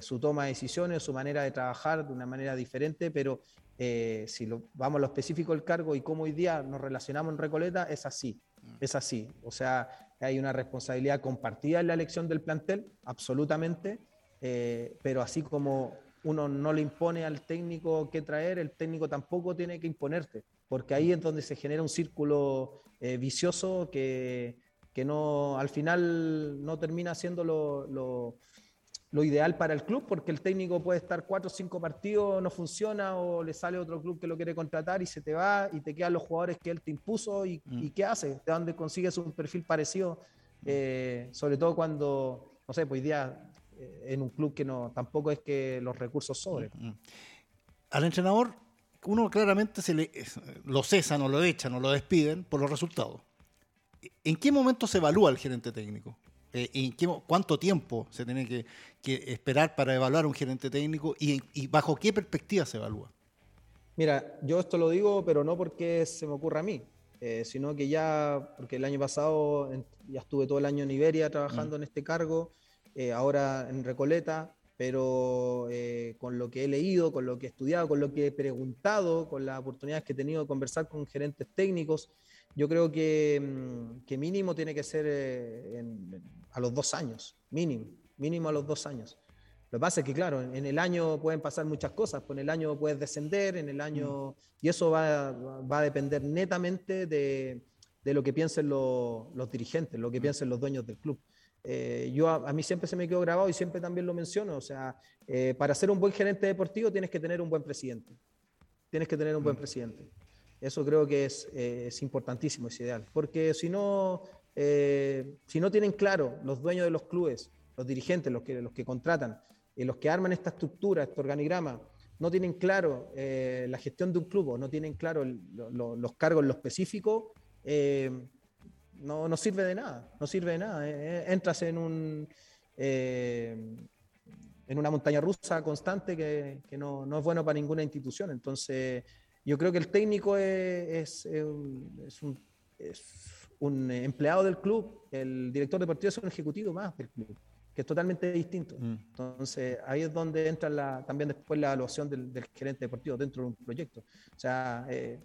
su toma de decisiones, su manera de trabajar de una manera diferente, pero eh, si lo, vamos a lo específico del cargo y cómo hoy día nos relacionamos en Recoleta, es así, es así. O sea, hay una responsabilidad compartida en la elección del plantel, absolutamente, eh, pero así como uno no le impone al técnico qué traer, el técnico tampoco tiene que imponerte porque ahí es donde se genera un círculo eh, vicioso que, que, no, al final no termina siendo lo, lo, lo, ideal para el club, porque el técnico puede estar cuatro o cinco partidos, no funciona, o le sale otro club que lo quiere contratar y se te va y te quedan los jugadores que él te impuso y, mm. ¿y qué hace? ¿De dónde consigues un perfil parecido? Eh, sobre todo cuando, no sé, pues día eh, en un club que no tampoco es que los recursos sobren. Mm, mm. Al entrenador uno claramente se le, lo cesan o lo echan o lo despiden por los resultados. ¿En qué momento se evalúa el gerente técnico? Eh, ¿En qué, ¿Cuánto tiempo se tiene que, esperar para evaluar un gerente técnico y, bajo qué perspectiva se evalúa? Mira, yo esto lo digo, pero no porque se me ocurra a mí, eh, sino que ya, porque el año pasado ya estuve todo el año en Iberia trabajando mm. en este cargo, eh, ahora en Recoleta, pero eh, con lo que he leído, con lo que he estudiado, con lo que he preguntado, con las oportunidades que he tenido de conversar con gerentes técnicos, yo creo que, mm, mínimo tiene que ser eh, a los dos años, mínimo, mínimo a los dos años. Lo que pasa es que, claro, en, el año pueden pasar muchas cosas, pues en el año puedes descender, en el año, mm. y eso va, va, a depender netamente de, de lo que piensen los, los dirigentes, lo que mm. piensen los dueños del club. Eh, yo a, mí siempre se me quedó grabado y siempre también lo menciono, o sea, eh, para ser un buen gerente deportivo tienes que tener un buen presidente, tienes que tener un buen mm. presidente. Eso creo que es, eh, es importantísimo, es ideal, porque si no, si no tienen claro los dueños de los clubes, los dirigentes, los que, los que contratan, los que arman esta estructura, este organigrama, no tienen claro la gestión de un club, no tienen claro los cargos en lo específico, no, no sirve de nada, no sirve de nada. Eh, eh, entras en un, en una montaña rusa constante que, no, no, es bueno para ninguna institución. Entonces, yo creo que el técnico es, es, un, es, un, empleado del club, el director deportivo es un ejecutivo más del club, que es totalmente distinto. Mm. Entonces, ahí es donde entra la, también después la evaluación del, gerente deportivo dentro de un proyecto. O sea, eh,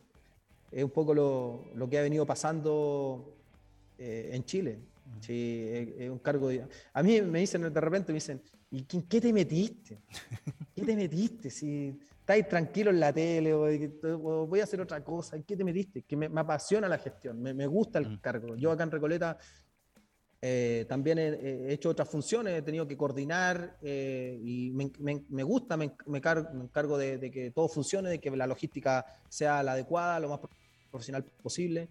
es un poco lo, lo, que ha venido pasando eh, en Chile. Mm. Sí, es, un cargo de... A mí me dicen de repente, me dicen, ¿y qué te metiste? ¿Qué te metiste? Si estáis tranquilo en la tele o, voy a hacer otra cosa, ¿en qué te metiste? Que me, apasiona la gestión, me, gusta el mm. cargo. Yo acá en Recoleta eh, también he, hecho otras funciones, he tenido que coordinar eh, y me, gusta, me, encargo de, que todo funcione, de que la logística sea la adecuada, lo más profesional posible.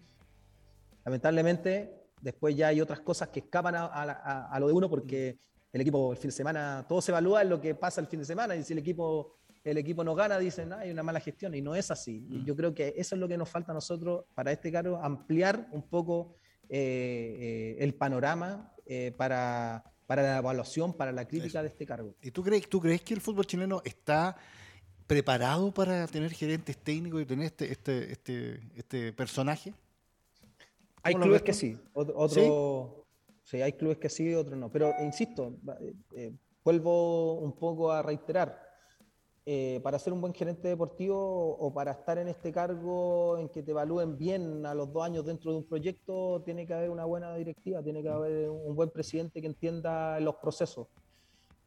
Lamentablemente, después ya hay otras cosas que escapan a, a lo de uno porque mm. el equipo el fin de semana, todo se evalúa en lo que pasa el fin de semana y si el equipo el equipo no gana, dicen, hay una mala gestión, y no es así. Y mm. yo creo que eso es lo que nos falta a nosotros para este cargo, ampliar un poco eh, eh, el panorama eh, para, para, la evaluación, para la crítica de este cargo. ¿Y tú crees, tú crees que el fútbol chileno está preparado para tener gerentes técnicos y tener este, este, este, este personaje? Hay clubes que sí, otro, ¿Sí? hay clubes que sí, otros no. Pero insisto, vuelvo un poco a reiterar, eh, para ser un buen gerente deportivo o para estar en este cargo en que te evalúen bien a los dos años dentro de un proyecto, tiene que haber una buena directiva, tiene que haber un buen presidente que entienda los procesos.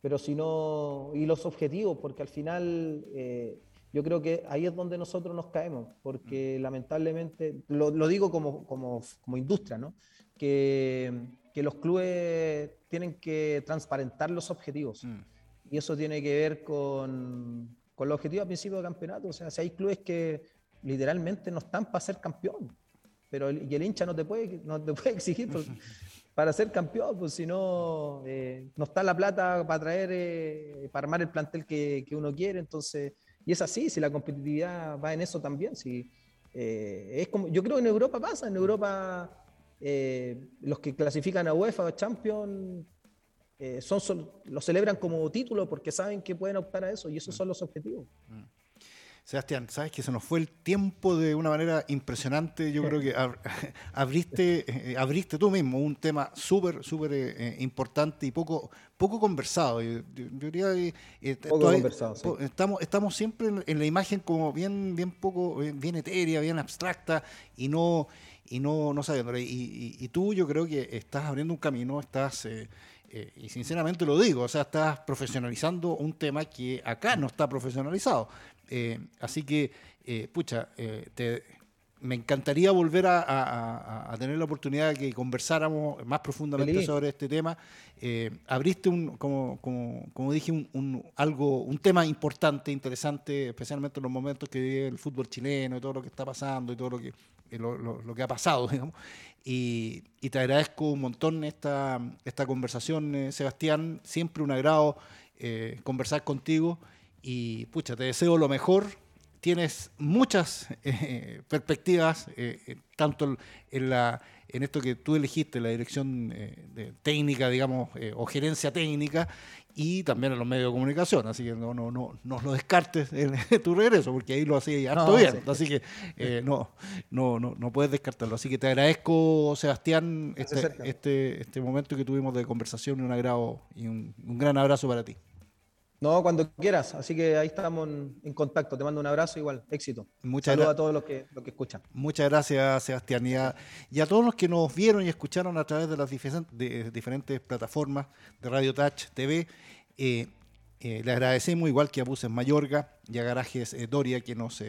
Pero si no, y los objetivos, porque al final eh, yo creo que ahí es donde nosotros nos caemos, porque mm. lamentablemente, lo, digo como, como, como, industria, ¿no? que, que los clubes tienen que transparentar los objetivos. Mm. Y eso tiene que ver con, con los objetivos a principio de campeonato. O sea, si hay clubes que literalmente no están para ser campeón, pero el, y el hincha no te puede, no te puede exigir para ser campeón, pues si no, eh, no está la plata para traer, eh, para armar el plantel que, que, uno quiere. Entonces, y es así, si la competitividad va en eso también. Si, eh, es como, yo creo que en Europa pasa, en Europa los que clasifican a UEFA o Champions eh, son, lo celebran como título porque saben que pueden optar a eso y esos son los objetivos. Mm. Sebastián, sabes que se nos fue el tiempo de una manera impresionante. Yo creo que abriste, eh, abriste tú mismo un tema súper, súper eh, importante y poco, poco conversado. Yo, diría poco conversado, estamos, estamos siempre en, la imagen como bien, bien poco, bien, etérea, bien abstracta y no, y no, no sabiendo. Y, y, tú, yo creo que estás abriendo un camino, estás eh, y sinceramente lo digo, o sea, estás profesionalizando un tema que acá no está profesionalizado. Eh, así que, eh, pucha, me encantaría volver a, tener la oportunidad de que conversáramos más profundamente sobre este tema. abriste, un, como, como, como dije, un, algo, un tema importante, interesante, especialmente en los momentos que vive el fútbol chileno y todo lo que está pasando y todo lo que, lo, lo que ha pasado, digamos. Y, te agradezco un montón esta, esta conversación, eh, Sebastián. Siempre un agrado eh, conversar contigo. Y pucha, te deseo lo mejor. Tienes muchas eh, perspectivas, tanto en la en esto que tú elegiste, la dirección de técnica, digamos, o gerencia técnica, y también en los medios de comunicación. Así que no, no, no, no lo descartes en, tu regreso, porque ahí lo hacía harto bien. Así que eh, no, no, no, no puedes descartarlo. Así que te agradezco, Sebastián, este, este, este, momento que tuvimos de conversación y un agrado y un, gran abrazo para ti. No, cuando quieras. Así que ahí estamos en, contacto. Te mando un abrazo igual. Éxito. Muchas Saludos a todos los que, los que escuchan. Muchas gracias, Sebastián. Y a, y a, todos los que nos vieron y escucharon a través de las diferentes plataformas de Radio Touch TV. Eh, eh, le agradecemos, igual que a Buses Mayorga y a Garajes eh, Doria, que nos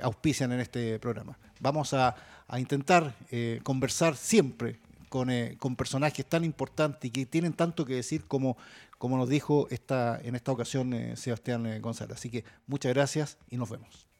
auspician en este programa. Vamos a, a intentar conversar siempre con, con, personajes tan importantes y que tienen tanto que decir como, como nos dijo esta, en esta ocasión Sebastián González. Así que muchas gracias y nos vemos.